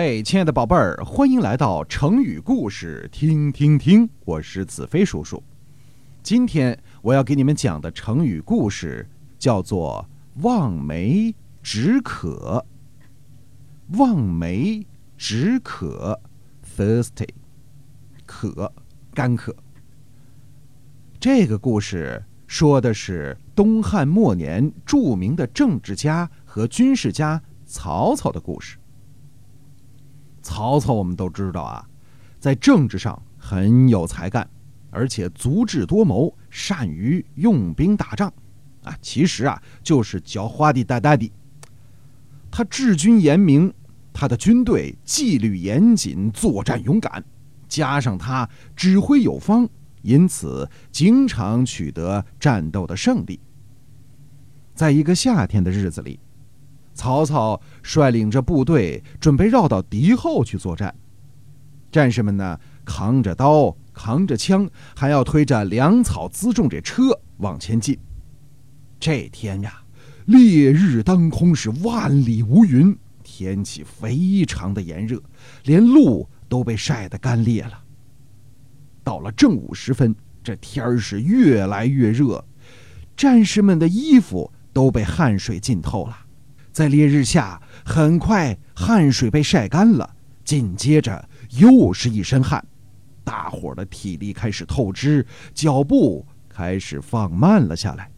嘿，亲爱的宝贝儿，欢迎来到成语故事，听听听，我是子飞叔叔。今天我要给你们讲的成语故事叫做“望梅止渴”。望梅止渴，thirsty，渴，干渴。这个故事说的是东汉末年著名的政治家和军事家曹操的故事。曹操，我们都知道啊，在政治上很有才干，而且足智多谋，善于用兵打仗，啊，其实啊就是狡猾的呆呆的。他治军严明，他的军队纪律严谨，作战勇敢，加上他指挥有方，因此经常取得战斗的胜利。在一个夏天的日子里。曹操率领着部队准备绕到敌后去作战，战士们呢扛着刀，扛着枪，还要推着粮草辎重这车往前进。这天呀，烈日当空，是万里无云，天气非常的炎热，连路都被晒得干裂了。到了正午时分，这天儿是越来越热，战士们的衣服都被汗水浸透了。在烈日下，很快汗水被晒干了，紧接着又是一身汗，大伙儿的体力开始透支，脚步开始放慢了下来，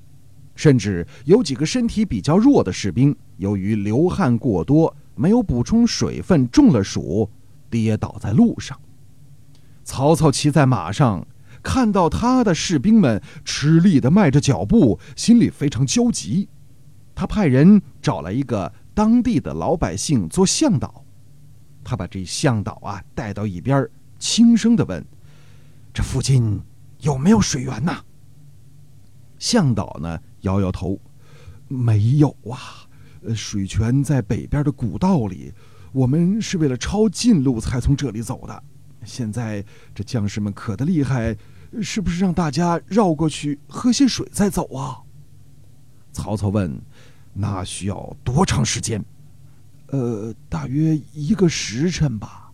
甚至有几个身体比较弱的士兵，由于流汗过多，没有补充水分，中了暑，跌倒在路上。曹操骑在马上，看到他的士兵们吃力地迈着脚步，心里非常焦急。他派人找来一个当地的老百姓做向导，他把这向导啊带到一边，轻声的问：“这附近有没有水源呐？”向导呢摇摇头：“没有啊，水泉在北边的古道里，我们是为了抄近路才从这里走的。现在这将士们渴得厉害，是不是让大家绕过去喝些水再走啊？”曹操问。那需要多长时间？呃，大约一个时辰吧。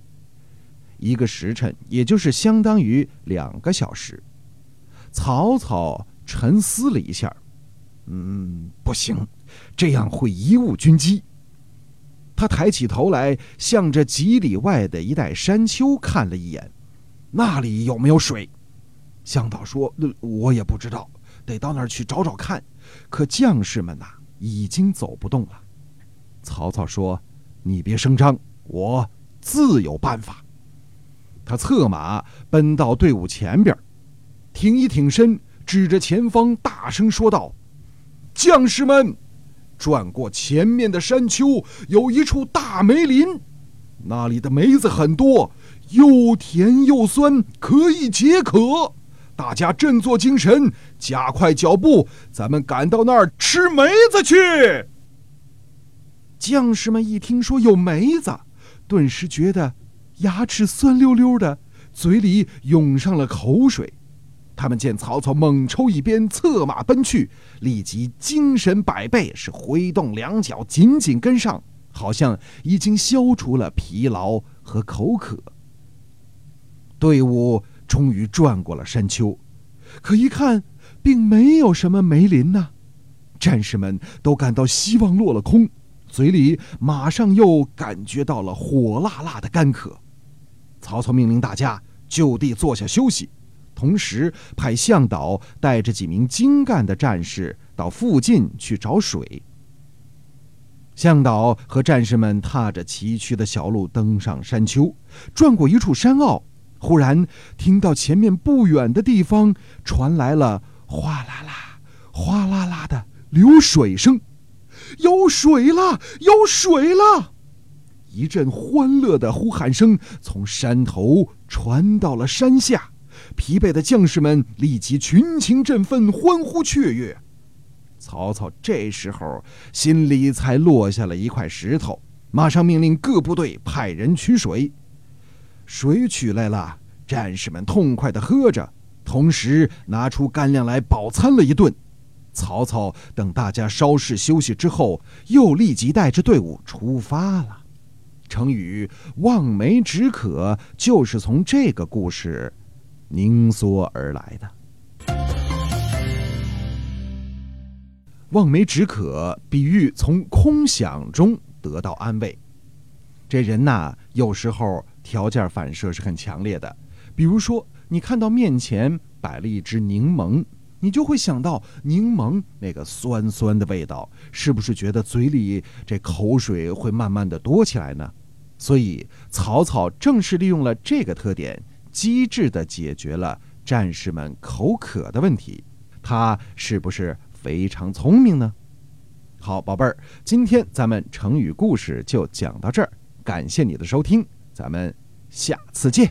一个时辰，也就是相当于两个小时。曹操沉思了一下，嗯，不行，这样会贻误军机。他抬起头来，向着几里外的一带山丘看了一眼，那里有没有水？向导说：“我也不知道，得到那儿去找找看。”可将士们呐。已经走不动了，曹操说：“你别声张，我自有办法。”他策马奔到队伍前边，挺一挺身，指着前方大声说道：“将士们，转过前面的山丘，有一处大梅林，那里的梅子很多，又甜又酸，可以解渴。”大家振作精神，加快脚步，咱们赶到那儿吃梅子去。将士们一听说有梅子，顿时觉得牙齿酸溜溜的，嘴里涌上了口水。他们见曹操猛抽一鞭，策马奔去，立即精神百倍，是挥动两脚，紧紧跟上，好像已经消除了疲劳和口渴。队伍。终于转过了山丘，可一看，并没有什么梅林呐。战士们都感到希望落了空，嘴里马上又感觉到了火辣辣的干渴。曹操命令大家就地坐下休息，同时派向导带着几名精干的战士到附近去找水。向导和战士们踏着崎岖的小路登上山丘，转过一处山坳。忽然听到前面不远的地方传来了哗啦啦、哗啦啦的流水声，有水了，有水了！一阵欢乐的呼喊声从山头传到了山下，疲惫的将士们立即群情振奋，欢呼雀跃。曹操这时候心里才落下了一块石头，马上命令各部队派人取水。水取来了，战士们痛快地喝着，同时拿出干粮来饱餐了一顿。曹操等大家稍事休息之后，又立即带着队伍出发了。成语“望梅止渴”就是从这个故事凝缩而来的。望梅止渴，比喻从空想中得到安慰。这人呐，有时候条件反射是很强烈的。比如说，你看到面前摆了一只柠檬，你就会想到柠檬那个酸酸的味道，是不是觉得嘴里这口水会慢慢的多起来呢？所以，曹操正是利用了这个特点，机智的解决了战士们口渴的问题。他是不是？非常聪明呢。好，宝贝儿，今天咱们成语故事就讲到这儿，感谢你的收听，咱们下次见。